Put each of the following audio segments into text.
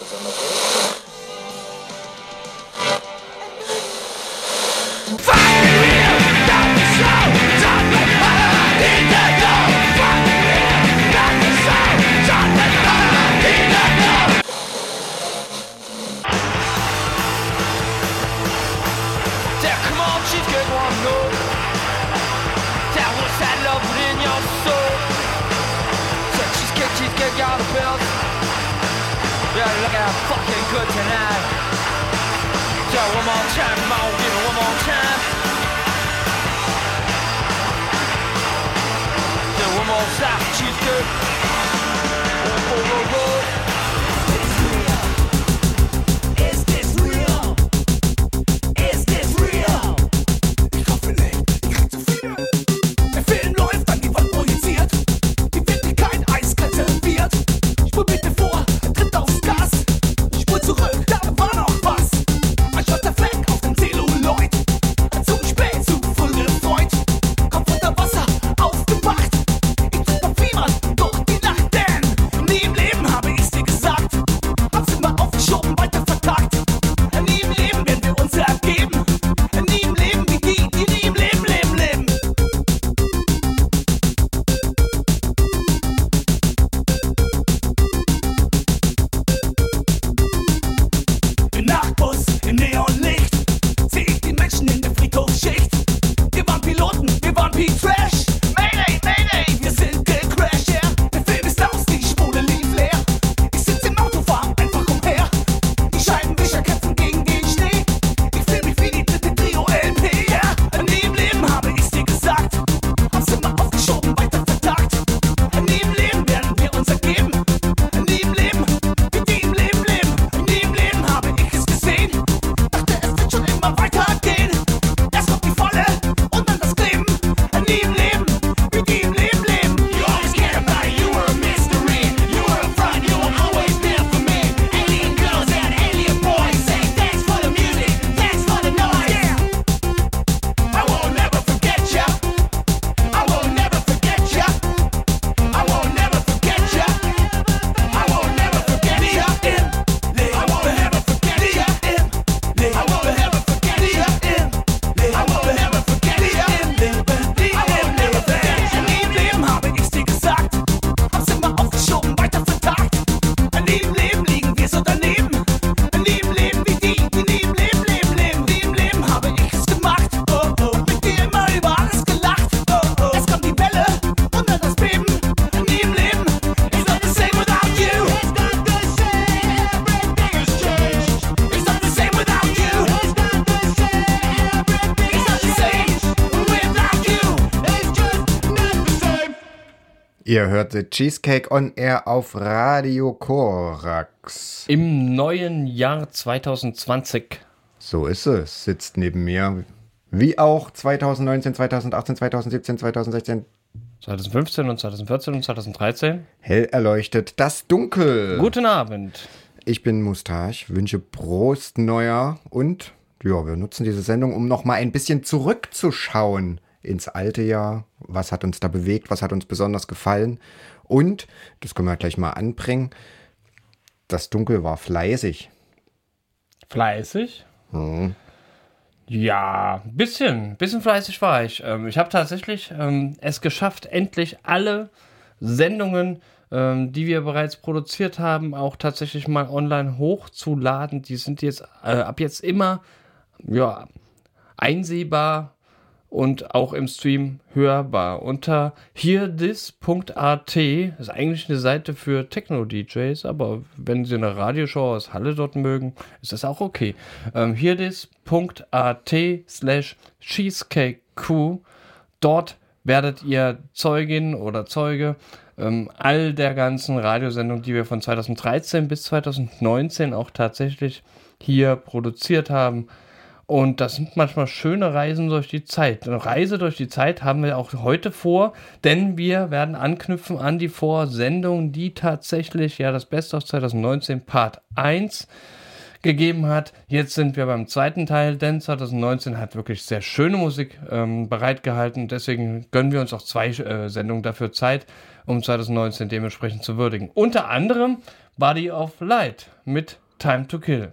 empezando a hacer. Ihr hört The Cheesecake on Air auf Radio Korax. Im neuen Jahr 2020. So ist es. Sitzt neben mir. Wie auch 2019, 2018, 2017, 2016 2015 und 2014 und 2013. hell erleuchtet das Dunkel. Guten Abend. Ich bin Mustache, wünsche Prost Neuer und ja, wir nutzen diese Sendung, um noch mal ein bisschen zurückzuschauen ins alte Jahr. Was hat uns da bewegt? Was hat uns besonders gefallen? Und, das können wir gleich mal anbringen, das Dunkel war fleißig. Fleißig? Hm. Ja, ein bisschen, bisschen fleißig war ich. Ähm, ich habe tatsächlich ähm, es geschafft, endlich alle Sendungen, ähm, die wir bereits produziert haben, auch tatsächlich mal online hochzuladen. Die sind jetzt äh, ab jetzt immer ja, einsehbar und auch im Stream hörbar unter hearthis.at. ist eigentlich eine Seite für Techno-DJs, aber wenn Sie eine Radioshow aus Halle dort mögen, ist das auch okay. Ähm, hearthis.at slash cheesecakeq. Dort werdet ihr Zeugin oder Zeuge ähm, all der ganzen Radiosendungen, die wir von 2013 bis 2019 auch tatsächlich hier produziert haben. Und das sind manchmal schöne Reisen durch die Zeit. Eine Reise durch die Zeit haben wir auch heute vor, denn wir werden anknüpfen an die Vorsendung, die tatsächlich ja das Beste aus 2019 Part 1 gegeben hat. Jetzt sind wir beim zweiten Teil, denn 2019 hat wirklich sehr schöne Musik ähm, bereitgehalten. Deswegen gönnen wir uns auch zwei äh, Sendungen dafür Zeit, um 2019 dementsprechend zu würdigen. Unter anderem Body of Light mit Time to Kill.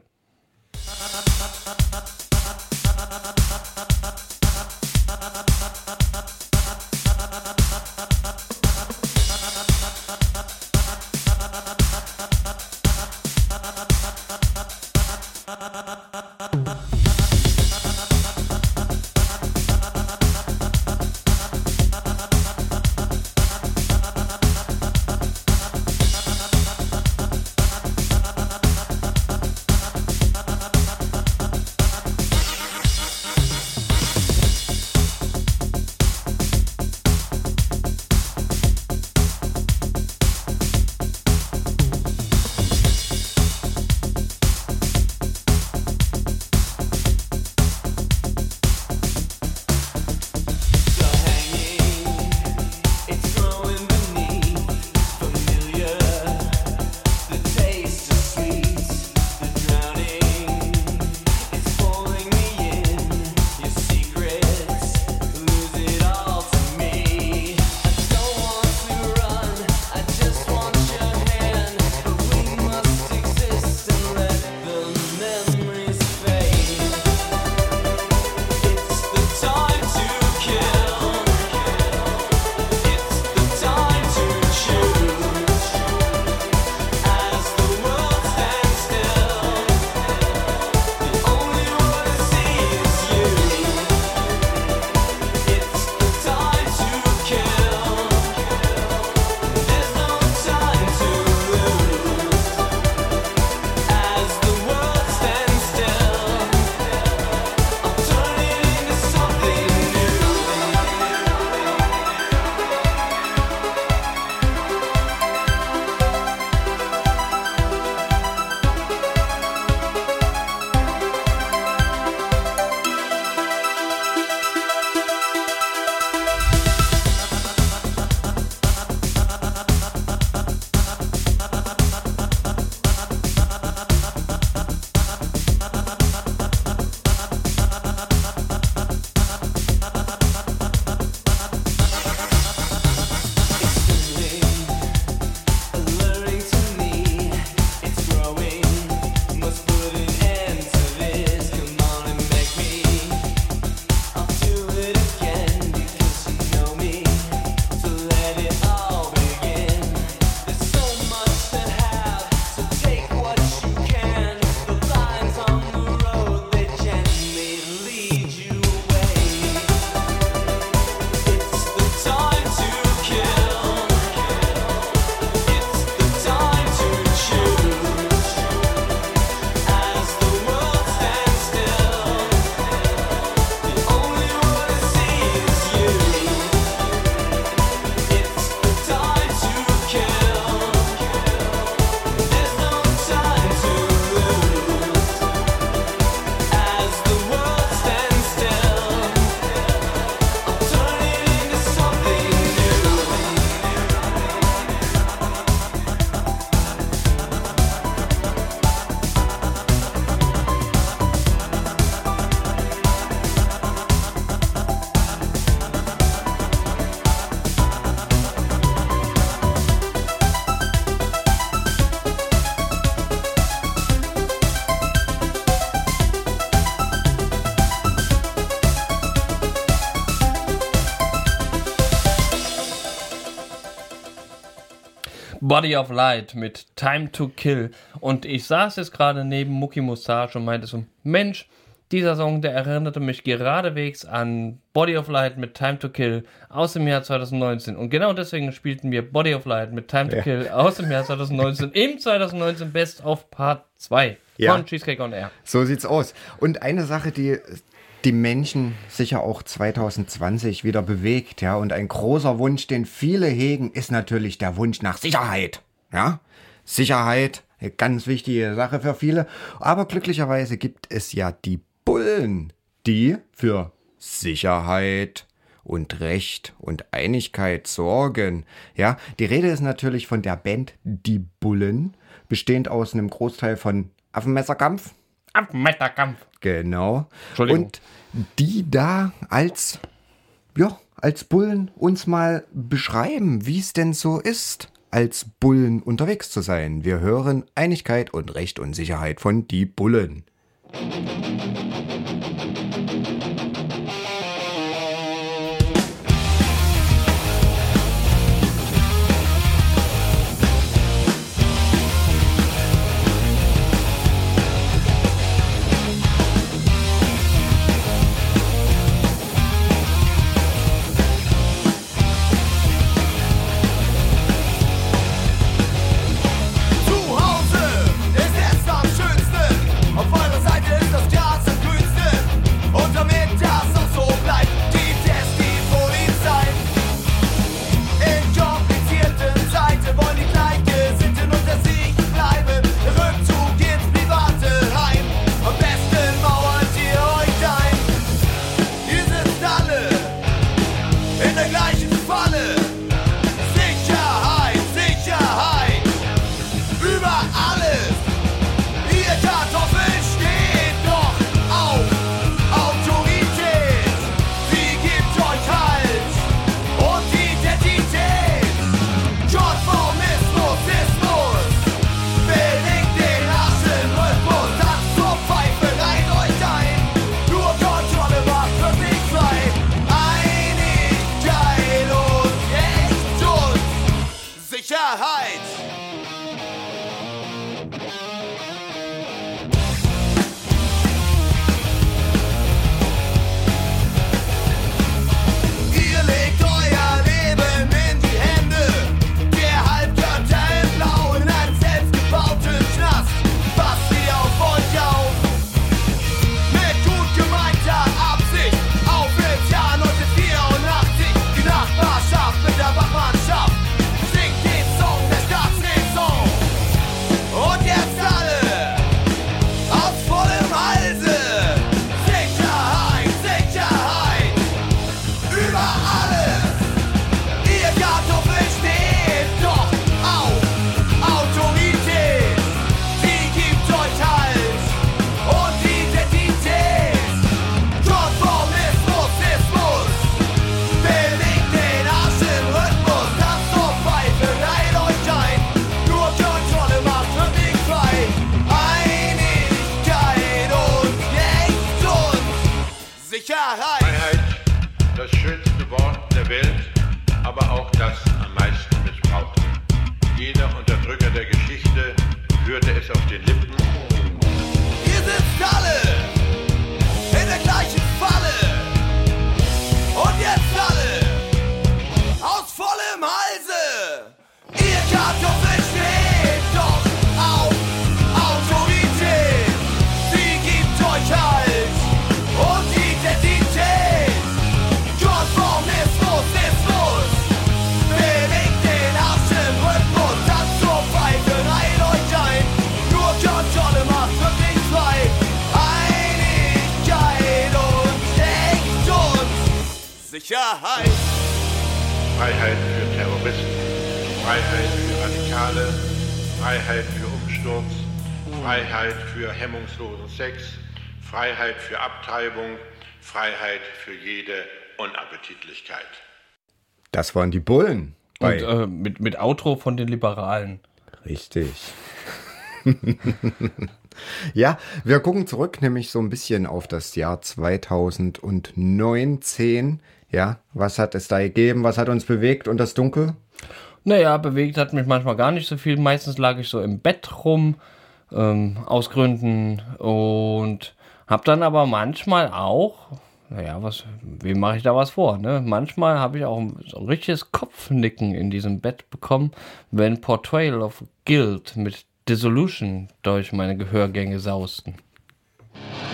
Body of Light mit Time to Kill. Und ich saß jetzt gerade neben Mucki Mustache und meinte so, Mensch, dieser Song, der erinnerte mich geradewegs an Body of Light mit Time to Kill aus dem Jahr 2019. Und genau deswegen spielten wir Body of Light mit Time to Ja. Kill aus dem Jahr 2019 im 2019 Best of Part 2 Ja. von Cheesecake on Air. So sieht's aus. Und eine Sache, die die Menschen sicher auch 2020 wieder bewegt, ja, und ein großer Wunsch, den viele hegen, ist natürlich der Wunsch nach Sicherheit, ja. Sicherheit, eine ganz wichtige Sache für viele. Aber glücklicherweise gibt es ja die Bullen, die für Sicherheit und Recht und Einigkeit sorgen. Ja, die Rede ist natürlich von der Band Die Bullen, bestehend aus einem Großteil von Affenmesserkampf, Meisterkampf. Genau. Und die da als, ja, als Bullen uns mal beschreiben, wie es denn so ist, als Bullen unterwegs zu sein. Wir hören Einigkeit und Recht und Sicherheit von die Bullen. Musik Freiheit. Freiheit für Terroristen, Freiheit für Radikale, Freiheit für Umsturz, Freiheit für hemmungslosen Sex, Freiheit für Abtreibung, Freiheit für jede Unappetitlichkeit. Das waren die Bullen. Und äh, mit, mit Outro von den Liberalen. Richtig. ja, wir gucken zurück nämlich so ein bisschen auf das Jahr 2019. Ja, was hat es da gegeben? Was hat uns bewegt und das Dunkel? Naja, bewegt hat mich manchmal gar nicht so viel. Meistens lag ich so im Bett rum, ähm, aus Gründen und hab dann aber manchmal auch, naja, was, wem mache ich da was vor? Ne? Manchmal habe ich auch ein, so ein richtiges Kopfnicken in diesem Bett bekommen, wenn Portrayal of Guilt mit Dissolution durch meine Gehörgänge sausten. Ja.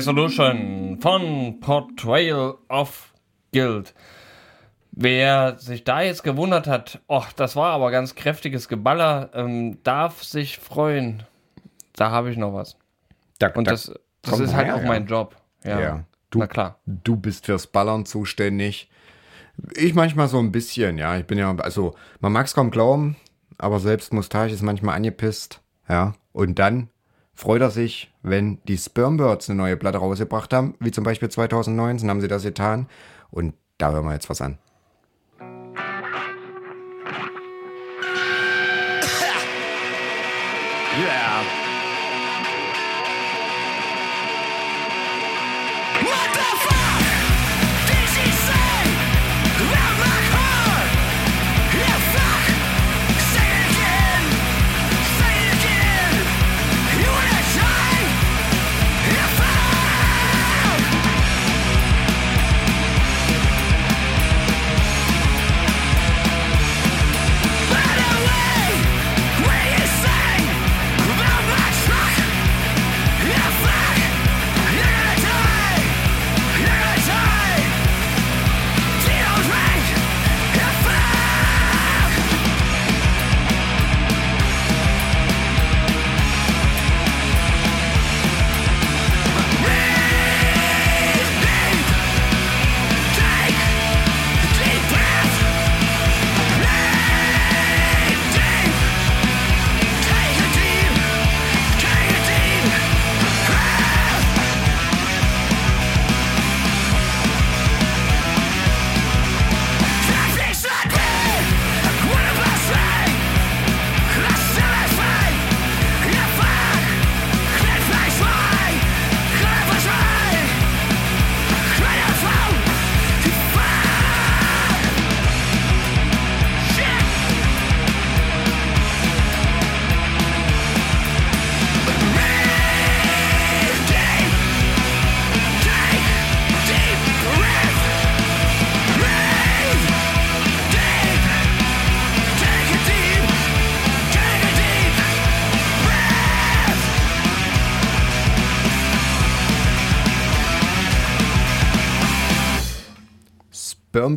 Dissolution von Portrayal of Guild. Wer sich da jetzt gewundert hat, oh, das war aber ganz kräftiges Geballer, ähm, darf sich freuen. Da habe ich noch was. Da, Und da das, das ist halt mehr, auch ja. mein Job. Ja, Ja. Du, na klar. Du bist fürs Ballern zuständig. Ich manchmal so ein bisschen, ja. Ich bin ja, also, man mag es kaum glauben, aber selbst Mustache ist manchmal angepisst, ja. Und dann freut er sich, wenn die Spermbirds eine neue Platte rausgebracht haben, wie zum Beispiel 2019 haben sie das getan. Und da hören wir jetzt was an. Yeah.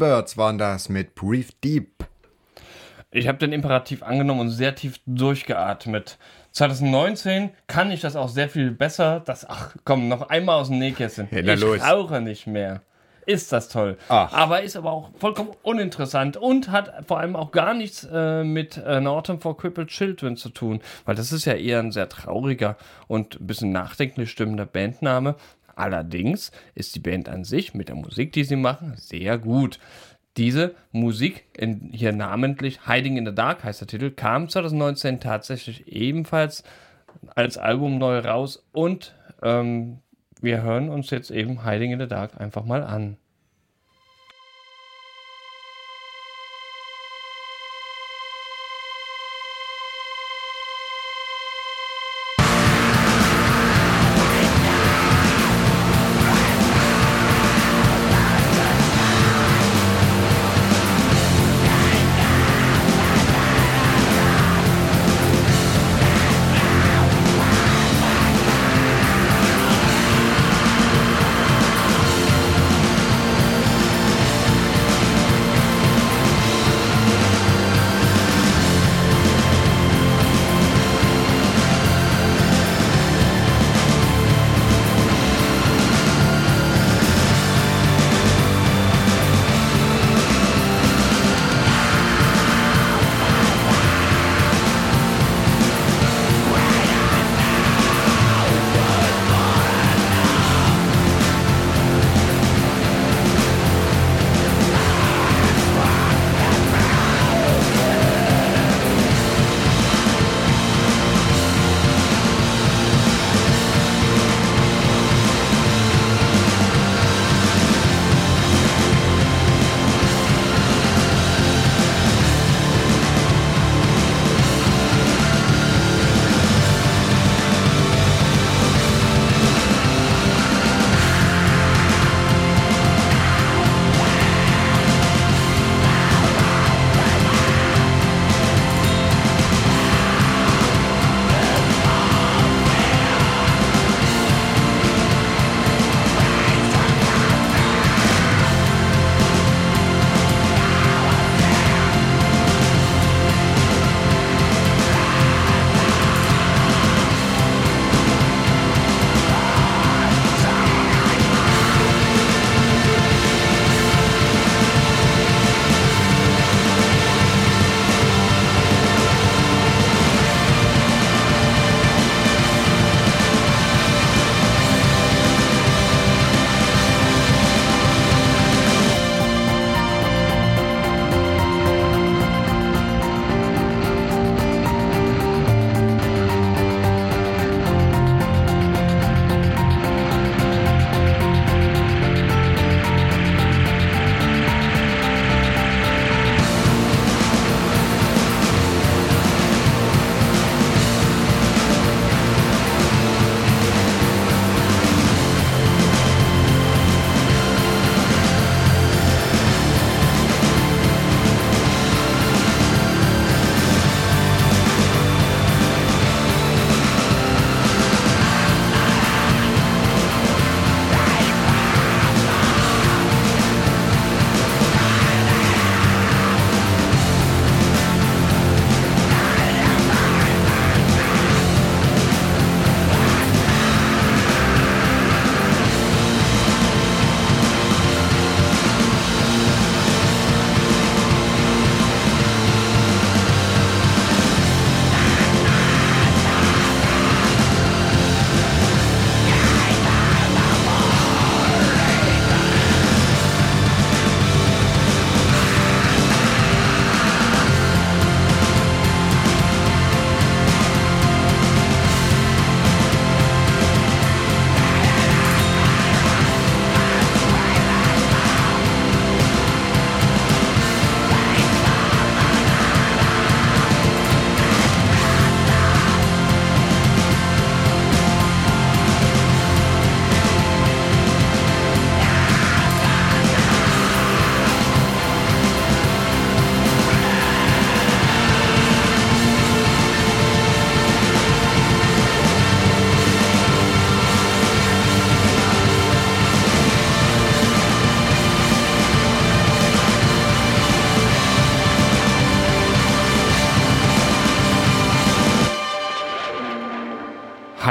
Spermbirds waren das mit Breathe Deep. Ich habe den Imperativ angenommen und sehr tief durchgeatmet. 2019 kann ich das auch sehr viel besser. Das, ach komm, noch einmal aus dem Nähkästchen. Ja, ich los. rauche nicht mehr. Ist das toll. Ach. Aber ist aber auch vollkommen uninteressant und hat vor allem auch gar nichts äh, mit äh, Norton for Crippled Children zu tun. Weil das ist ja eher ein sehr trauriger und ein bisschen nachdenklich stimmender Bandname. Allerdings ist die Band an sich mit der Musik, die sie machen, sehr gut. Diese Musik, in, hier namentlich Hiding in the Dark heißt der Titel, kam 2019 tatsächlich ebenfalls als Album neu raus und ähm, wir hören uns jetzt eben Hiding in the Dark einfach mal an.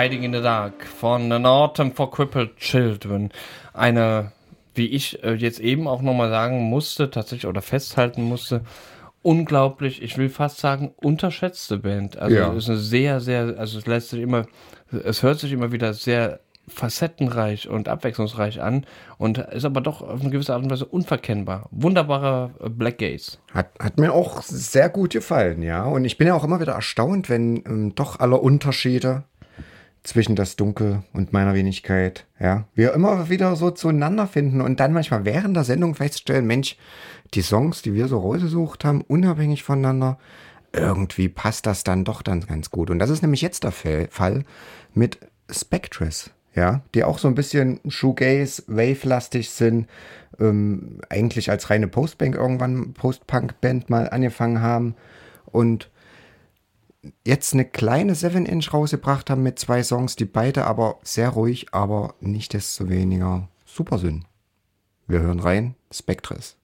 Hiding in the Dark von An Autumn for Crippled Children. Eine, wie ich äh, jetzt eben auch nochmal sagen musste, tatsächlich oder festhalten musste, unglaublich, ich will fast sagen, unterschätzte Band. Also Ja. es ist eine sehr, sehr, also es lässt sich immer, es hört sich immer wieder sehr facettenreich und abwechslungsreich an und ist aber doch auf eine gewisse Art und Weise unverkennbar. Wunderbarer äh, Black Gaze. Hat, hat mir auch sehr gut gefallen, ja. Und ich bin ja auch immer wieder erstaunt, wenn ähm, doch alle Unterschiede zwischen das Dunkel und meiner Wenigkeit, ja, wir immer wieder so zueinander finden und dann manchmal während der Sendung feststellen, Mensch, die Songs, die wir so rausgesucht haben, unabhängig voneinander, irgendwie passt das dann doch dann ganz gut. Und das ist nämlich jetzt der Fall mit Spectres, ja, die auch so ein bisschen Shoegaze, Wave-lastig sind, ähm, eigentlich als reine Postbank irgendwann Post-Punk-Band mal angefangen haben und jetzt eine kleine 7-Inch rausgebracht haben mit zwei Songs, die beide aber sehr ruhig, aber nicht desto weniger super sind. Wir hören rein, Spectres.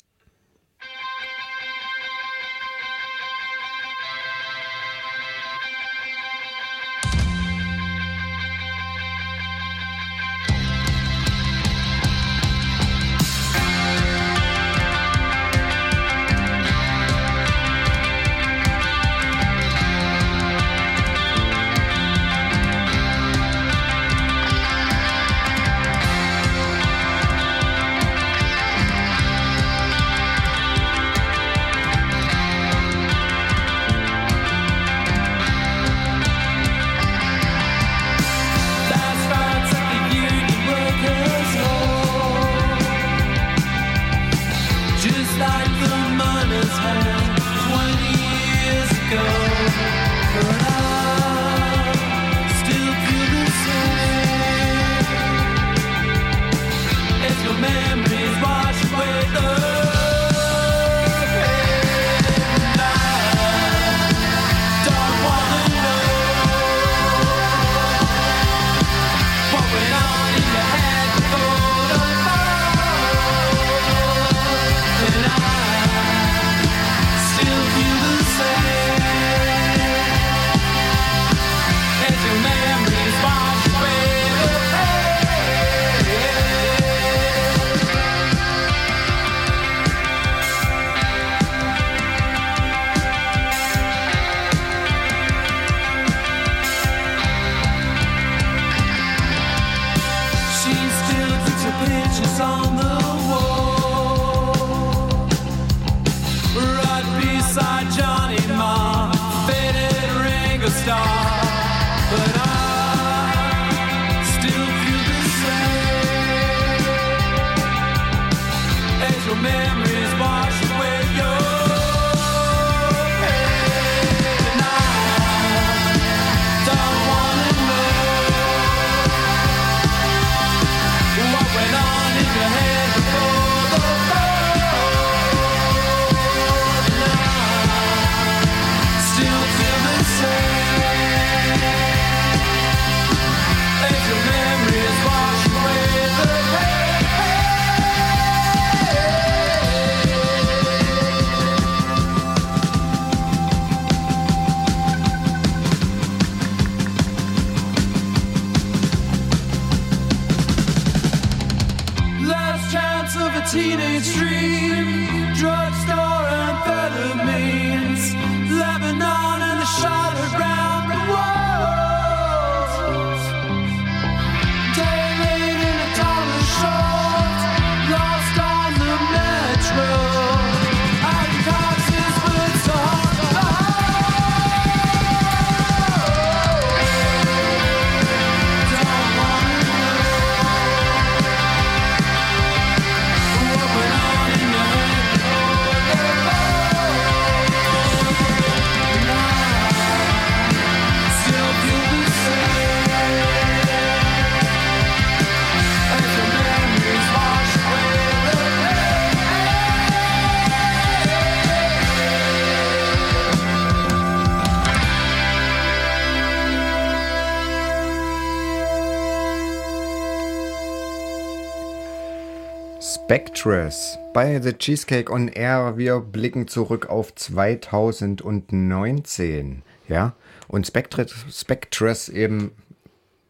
Spectres bei The Cheesecake on Air. Wir blicken zurück auf 2019. Ja, und Spectres, Spectres eben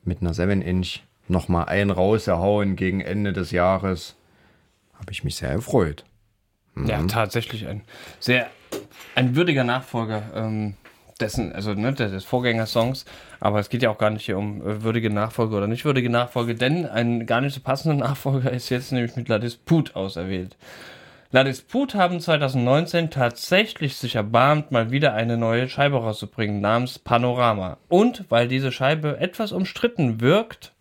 mit einer 7-Inch nochmal einen rausgehauen gegen Ende des Jahres. Habe ich mich sehr gefreut. Ja, tatsächlich ein sehr ein würdiger Nachfolger ähm, dessen, also ne, des Vorgängersongs. Aber es geht ja auch gar nicht hier um äh, würdige Nachfolge oder nicht würdige Nachfolge, denn ein gar nicht so passender Nachfolger ist jetzt nämlich mit La Dispute auserwählt. La Dispute haben 2019 tatsächlich sich erbarmt, mal wieder eine neue Scheibe rauszubringen namens Panorama. Und weil diese Scheibe etwas umstritten wirkt,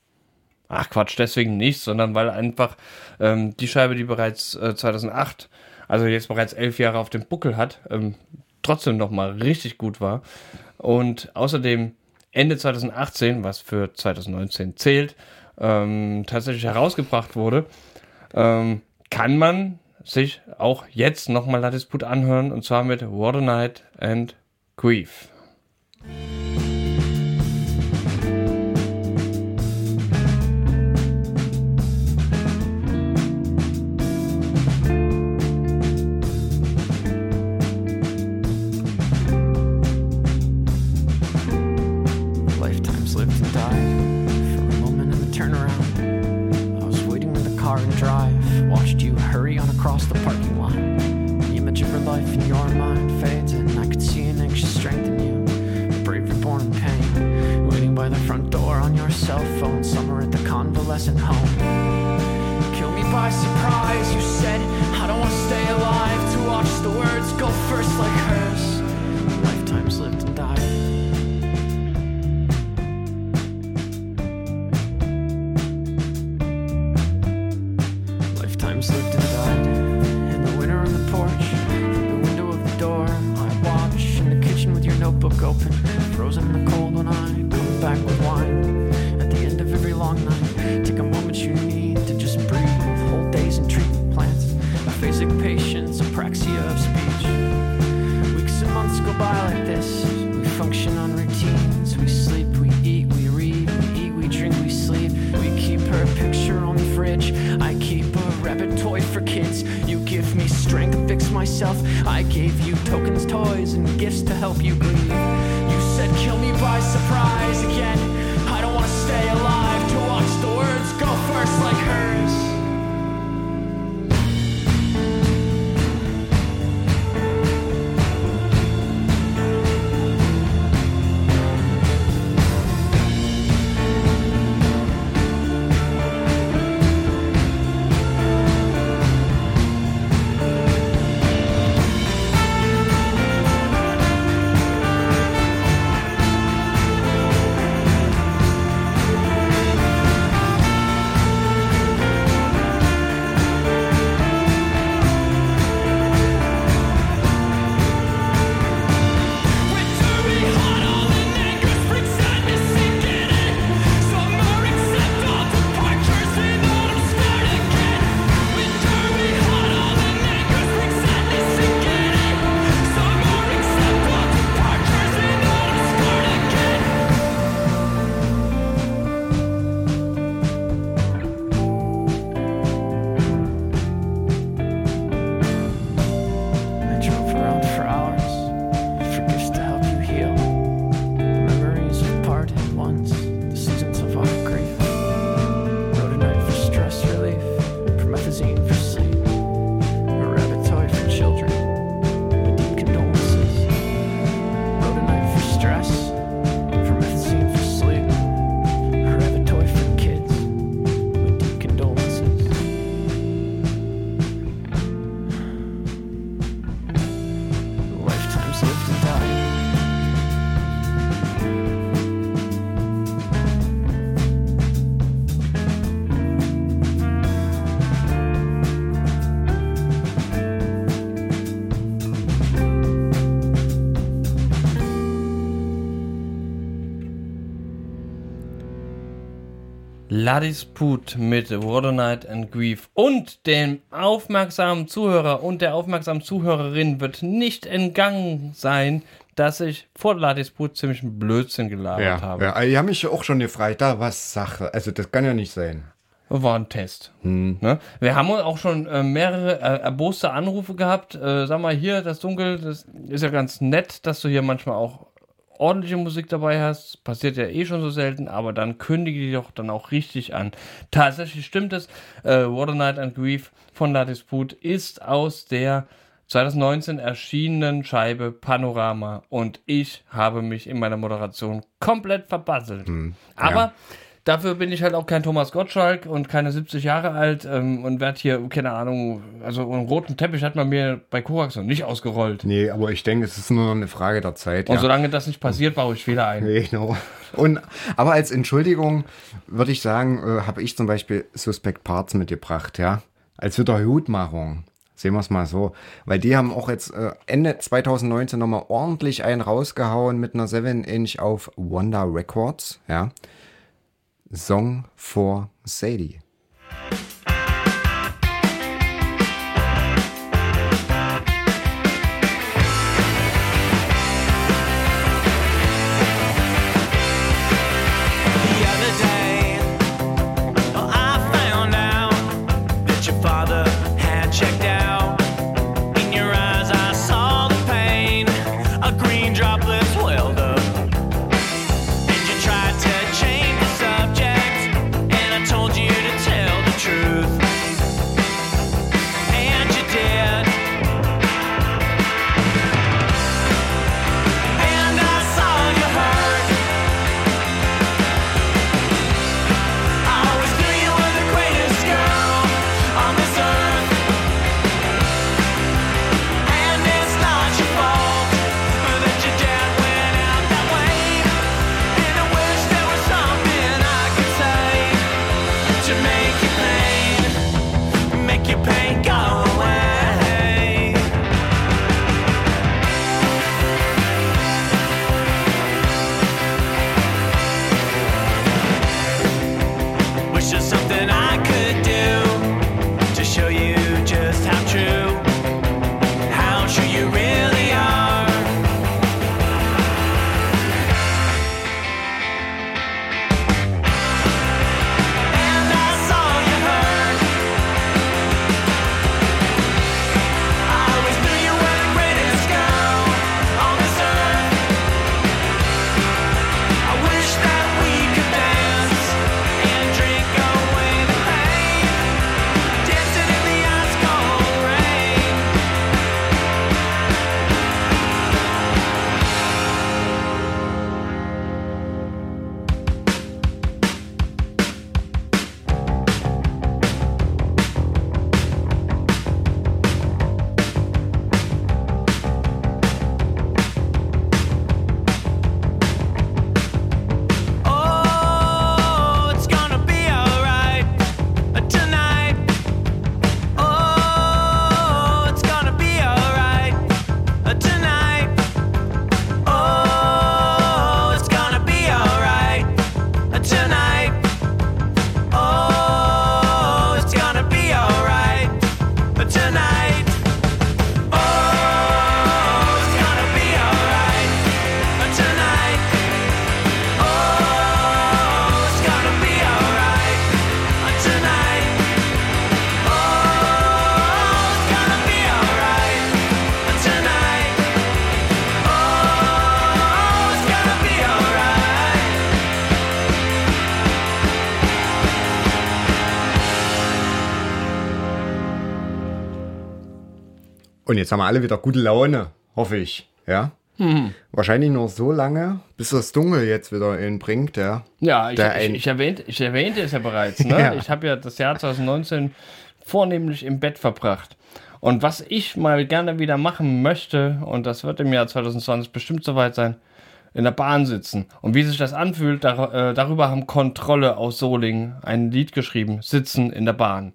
ach Quatsch, deswegen nicht, sondern weil einfach ähm, die Scheibe, die bereits äh, 2008, also jetzt bereits elf Jahre auf dem Buckel hat, ähm, trotzdem nochmal richtig gut war. Und außerdem Ende 2018, was für 2019 zählt, ähm, tatsächlich herausgebracht wurde, ähm, kann man sich auch jetzt nochmal La Dispute anhören und zwar mit a Night and Grief. Frozen in the cold when I come back with wine. At the end of every long night, take a moment you need to just breathe. Whole days in treatment plants, aphasic patience, apraxia of speech. Weeks and months go by like this. We function on routines. We sleep, we eat, we read, we eat, we drink, we sleep. We keep her picture on the fridge. I keep a rabbit toy for kids. You give me strength to fix myself. I gave you tokens, toys, and gifts to help you grieve. By surprise again. I don't want to stay alive to watch the words go first like hers. La Dispute mit What a Night and Grief und dem aufmerksamen Zuhörer und der aufmerksamen Zuhörerin wird nicht entgangen sein, dass ich vor La Dispute ziemlich einen Blödsinn gelabert Ja, habe. ja, die haben mich auch schon gefragt, da was Sache. Also das kann ja nicht sein. War ein Test. Hm. Ne? Wir haben auch schon äh, mehrere äh, erboste Anrufe gehabt. Äh, sag mal, hier, das Dunkel, das ist ja ganz nett, dass du hier manchmal auch ordentliche Musik dabei hast, passiert ja eh schon so selten, aber dann kündige die doch dann auch richtig an. Tatsächlich stimmt es, äh, What a Night and Grief von La Dispute ist aus der 2019 erschienenen Scheibe Panorama und ich habe mich in meiner Moderation komplett verbasselt. Aber ja. Dafür bin ich halt auch kein Thomas Gottschalk und keine 70 Jahre alt ähm, und werde hier, keine Ahnung, also einen roten Teppich hat man mir bei Korax noch nicht ausgerollt. Nee, aber ich denke, es ist nur noch eine Frage der Zeit. Und ja. solange das nicht passiert, baue ich Fehler ein. Genau. Und, aber als Entschuldigung würde ich sagen, äh, habe ich zum Beispiel Suspect Parts mitgebracht, ja. Als Wiederhutmachung. Sehen wir es mal so. Weil die haben auch jetzt äh, Ende 2019 nochmal ordentlich einen rausgehauen mit einer 7-Inch auf Wonder Records, ja. Song for Sadie. Und jetzt haben wir alle wieder gute Laune, hoffe ich, ja. Hm. Wahrscheinlich nur so lange, bis das Dunkel jetzt wieder ihn bringt, ja. Ja, ich, ich, ich, erwähnte, ich erwähnte es ja bereits. Ne? Ja. Ich habe ja das Jahr 2019 vornehmlich im Bett verbracht. Und was ich mal gerne wieder machen möchte, und das wird im Jahr 2020 bestimmt soweit sein, in der Bahn sitzen. Und wie sich das anfühlt, dar äh, darüber haben Kontrolle aus Solingen ein Lied geschrieben, Sitzen in der Bahn.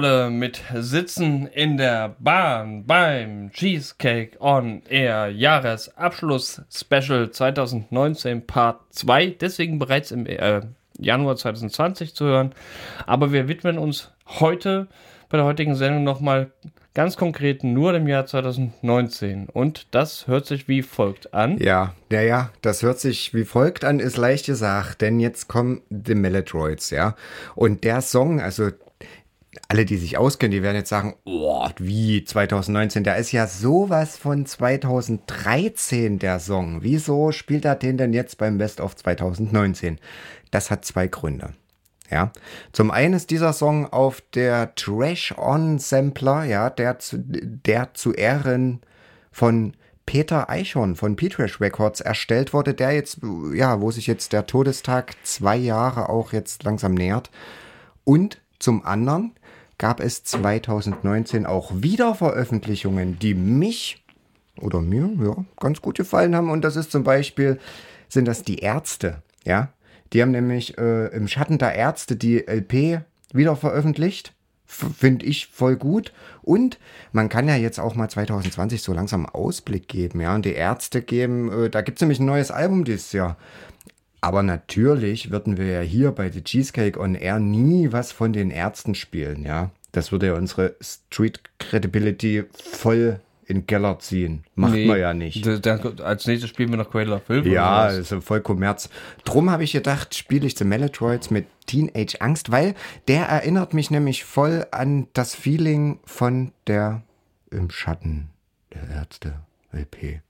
Kontrolle mit Sitzen in der Bahn beim Cheesecake on Air Jahresabschluss Special 2019 Part 2. Deswegen bereits im äh, Januar 2020 zu hören. Aber wir widmen uns heute bei der heutigen Sendung nochmal ganz konkret nur dem Jahr 2019. Und das hört sich wie folgt an. Ja, ja, ja, das hört sich wie folgt an, ist leicht gesagt, denn jetzt kommen The Melodroids, ja. Und der Song, also alle, die sich auskennen, die werden jetzt sagen, oh, wie 2019, da ist ja sowas von 2013 der Song. Wieso spielt er den denn jetzt beim Best of 2019? Das hat zwei Gründe. Ja, zum einen ist dieser Song auf der Trash On Sampler, ja, der zu, der zu Ehren von Peter Eichhorn von P-Trash Records erstellt wurde, der jetzt, ja, wo sich jetzt der Todestag zwei Jahre auch jetzt langsam nähert. Und zum anderen gab es 2019 auch Wiederveröffentlichungen, die mich oder mir ja, ganz gut gefallen haben. Und das ist zum Beispiel, sind das die Ärzte, ja. Die haben nämlich äh, im Schatten der Ärzte die LP wieder veröffentlicht. Finde ich voll gut. Und man kann ja jetzt auch mal 2020 so langsam Ausblick geben, ja. Und die Ärzte geben, äh, da gibt es nämlich ein neues Album dieses Jahr. Aber natürlich würden wir ja hier bei The Cheesecake on Air nie was von den Ärzten spielen, ja. Das würde ja unsere Street Credibility voll in den Keller ziehen. Macht Nee, man ja nicht. d- dann- als nächstes spielen wir noch of Filth. Ja, oder was? also voll Kommerz. Drum habe ich gedacht, spiele ich The Melodroids mit Teenage Angst, weil der erinnert mich nämlich voll an das Feeling von der Im Schatten der Ärzte LP.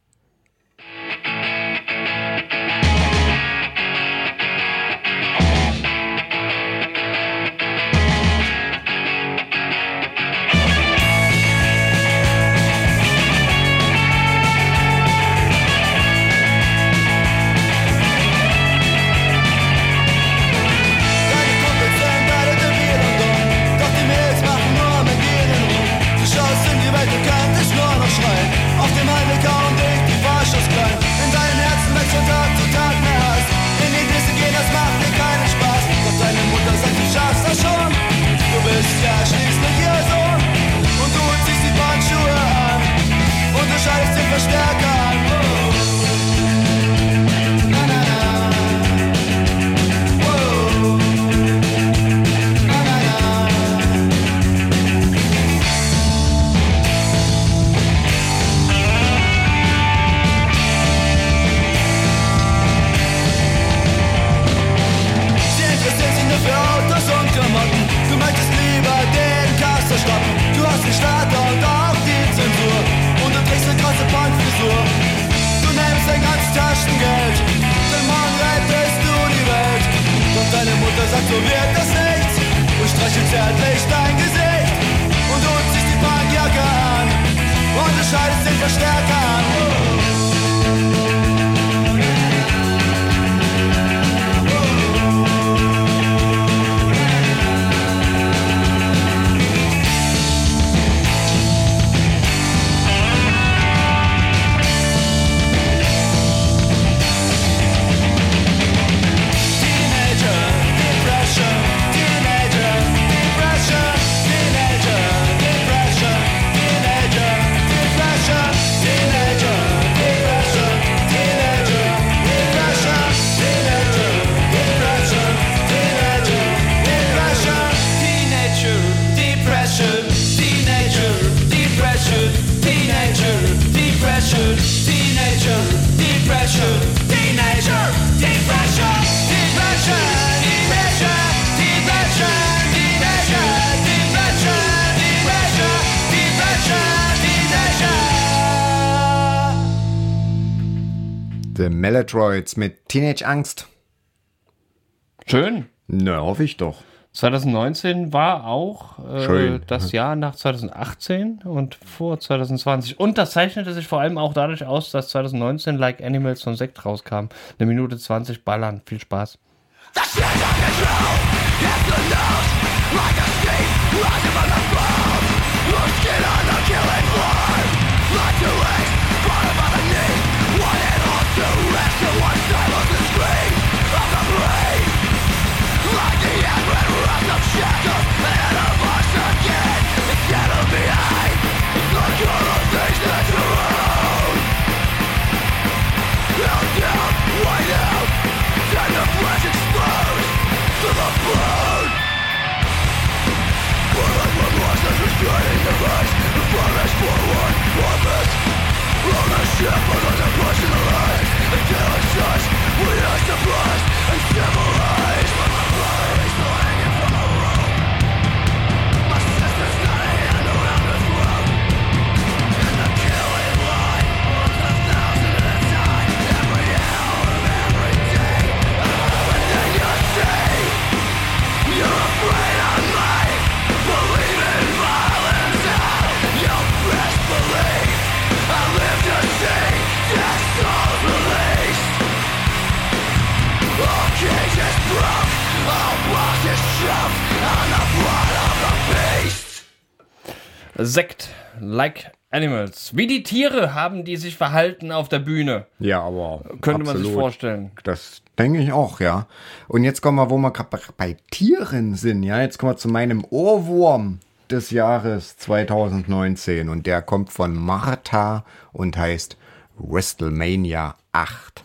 The Melodroids mit Teenage Angst. Schön. Na, hoffe ich doch. 2019 war auch äh, das Jahr nach 2018 und vor 2020. Und das zeichnete sich vor allem auch dadurch aus, dass 2019 Like Animals von Sekt rauskam. Eine Minute 20 ballern. Viel Spaß. Shackles and a voice forward orbit Ownership of the depression alive The killing we are surprised and civilized Sekt, like animals. Wie die Tiere haben die sich verhalten auf der Bühne. Ja, aber. Könnte man sich absolut. vorstellen. Das denke ich auch, ja. Und jetzt kommen wir, wo wir gerade bei Tieren sind, ja. Jetzt kommen wir zu meinem Ohrwurm des Jahres 2019. Und der kommt von Martha und heißt WrestleMania 8.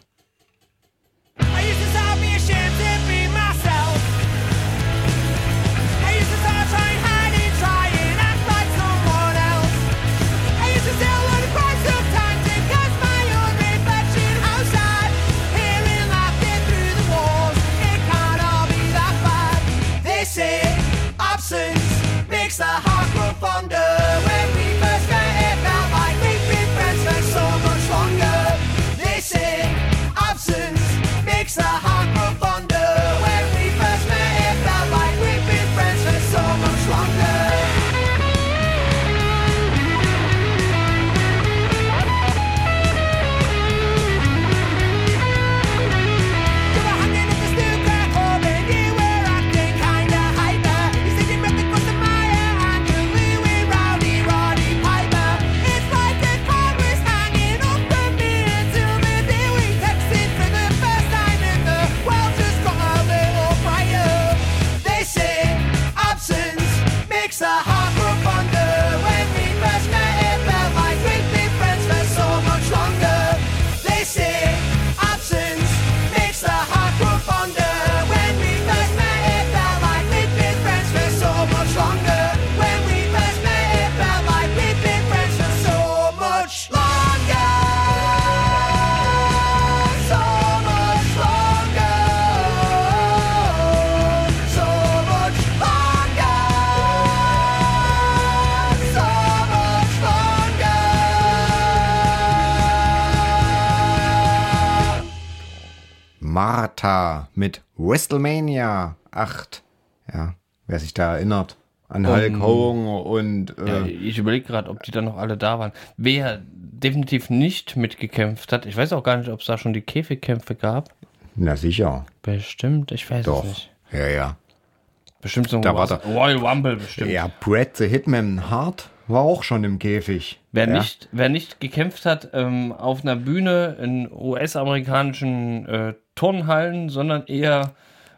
WrestleMania 8. Ja, wer sich da erinnert. An Hulk Hogan und Ja, äh, ich überlege gerade, ob die dann noch alle da waren. Wer definitiv nicht mitgekämpft hat, ich weiß auch gar nicht, ob es da schon die Käfigkämpfe gab. na sicher. Bestimmt, ich weiß Doch. es nicht. Ja, ja. Bestimmt so ein Da war der- Royal Rumble bestimmt. Ja, Brad the Hitman Hart war auch schon im Käfig. Wer, ja. nicht, wer nicht gekämpft hat ähm, auf einer Bühne in US-amerikanischen äh, Turnhallen, sondern eher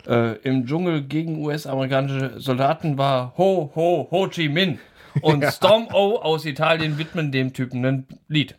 äh, im Dschungel gegen US-amerikanische Soldaten, war Ho Ho Ho Chi Minh. Und Storm O aus Italien widmen dem Typen ein Lied.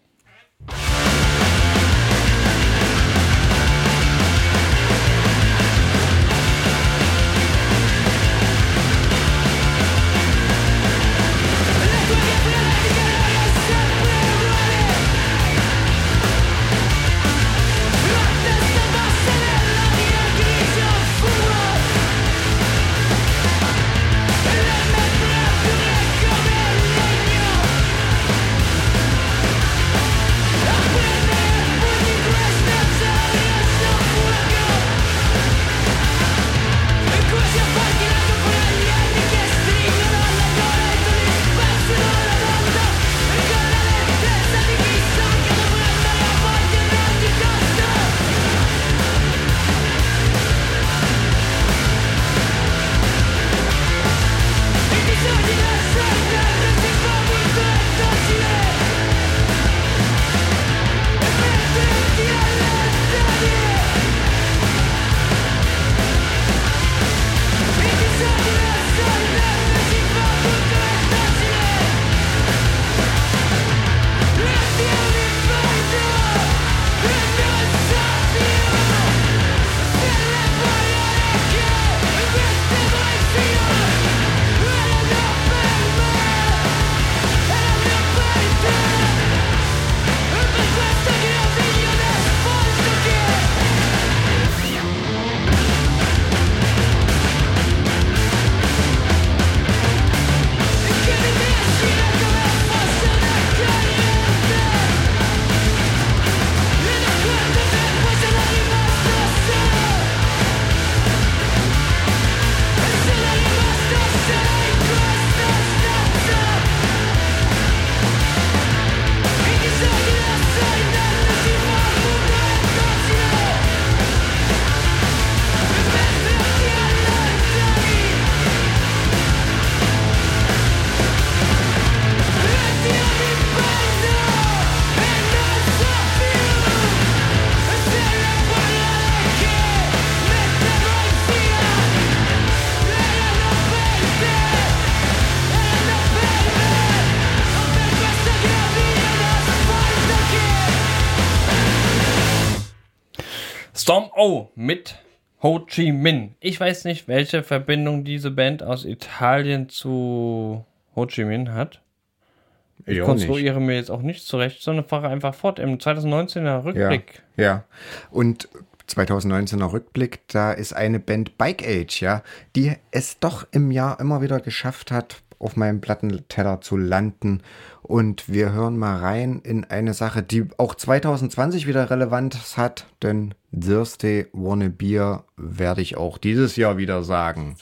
Mit Ho Chi Minh. Ich weiß nicht, welche Verbindung diese Band aus Italien zu Ho Chi Minh hat. Ich konstruiere mir jetzt auch nicht zurecht, sondern fahre einfach fort. Im 2019er Rückblick. Ja, ja. Und 2019er Rückblick, da ist eine Band Bike Age, ja, die es doch im Jahr immer wieder geschafft hat, auf meinem Plattenteller zu landen. Und wir hören mal rein in eine Sache, die auch 2020 wieder Relevanz hat, denn Thursday Wanna Beer werde ich auch dieses Jahr wieder sagen.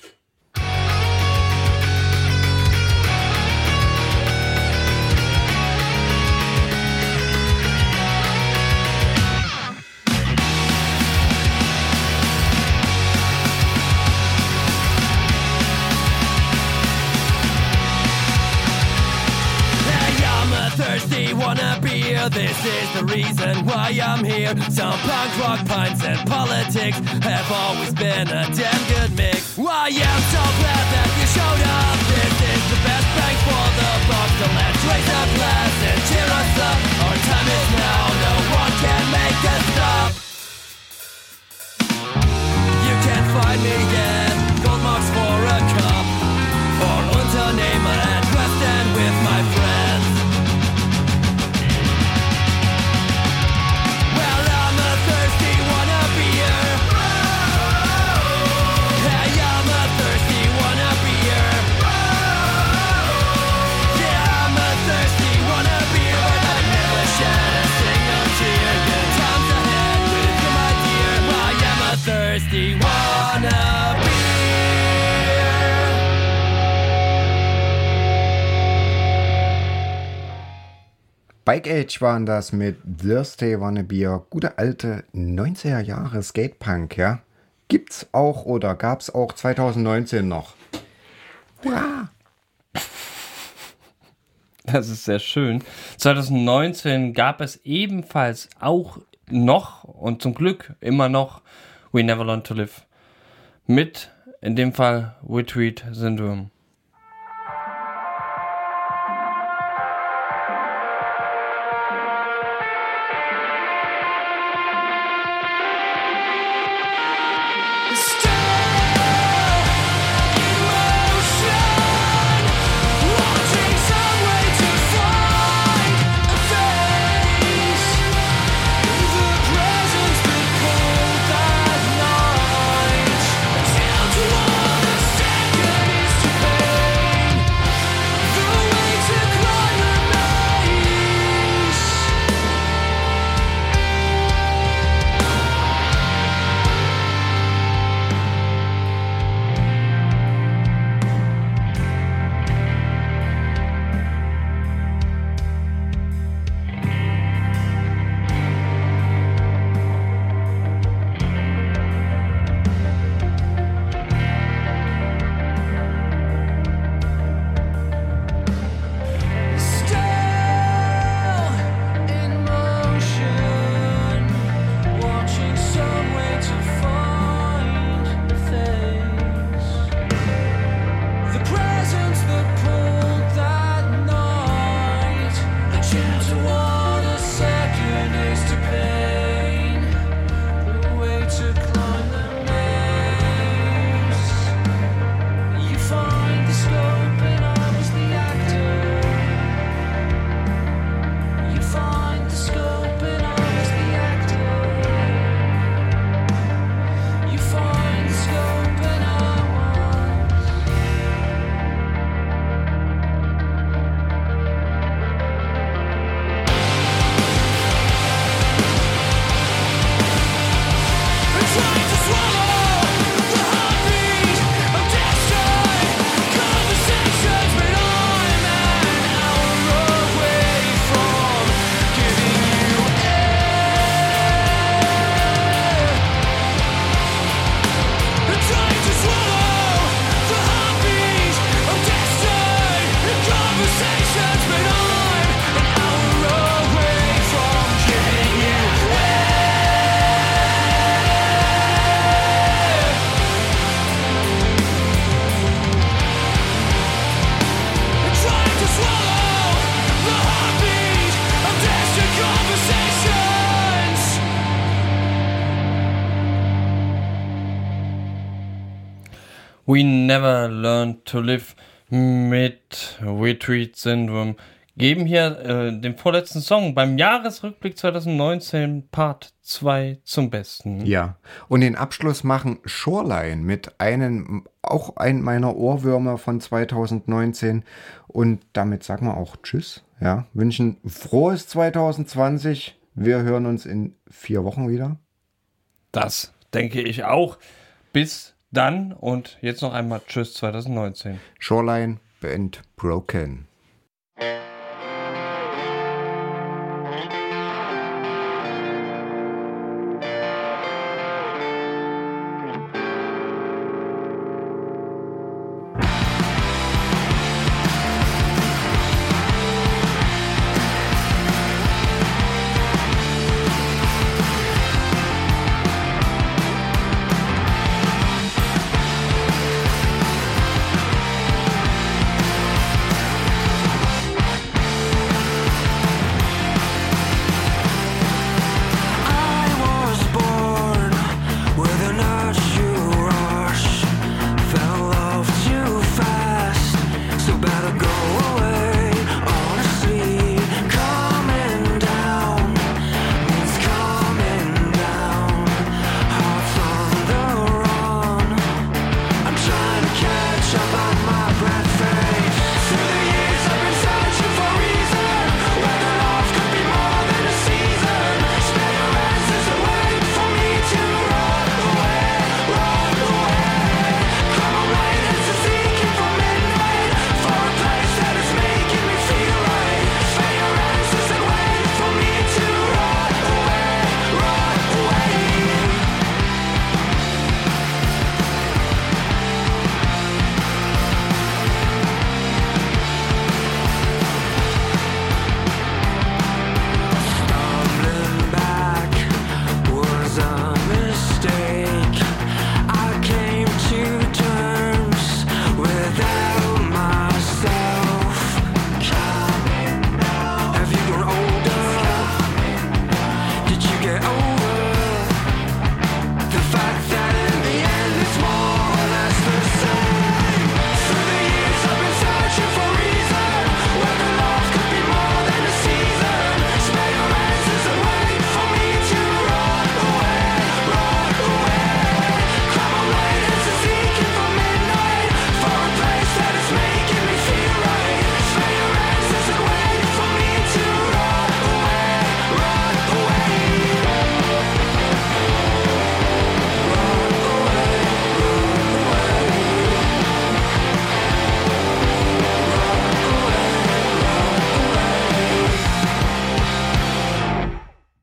This is the reason why I'm here. Some punk rock pints and politics have always been a damn good mix. Why I'm so glad that you showed up. This is the best bang for the buck. So let's raise a glass and cheer us up. Our time is now. No one can make us stop. You can find me at Goldmarks for a cup or Unternehmer at Bike Age waren das mit Thursday Wanna Beer. Gute alte 90er Jahre Skatepunk, ja. Gibt's auch oder gab's auch 2019 noch? Das ist sehr schön. 2019 gab es ebenfalls auch noch und zum Glück immer noch We Never Learn to Live. Mit, in dem Fall, Retreat Syndrome. Never Learned to Live mit Retreat Syndrome geben hier äh, den vorletzten Song beim Jahresrückblick 2019 Part 2 zum Besten. Ja, und den Abschluss machen Shoreline mit einem, auch ein meiner Ohrwürmer von 2019. Und damit sagen wir auch Tschüss. Ja, wünschen frohes 2020. Wir hören uns in vier Wochen wieder. Das denke ich auch. Bis dann und jetzt noch einmal Tschüss 2019. Shoreline Band Broken.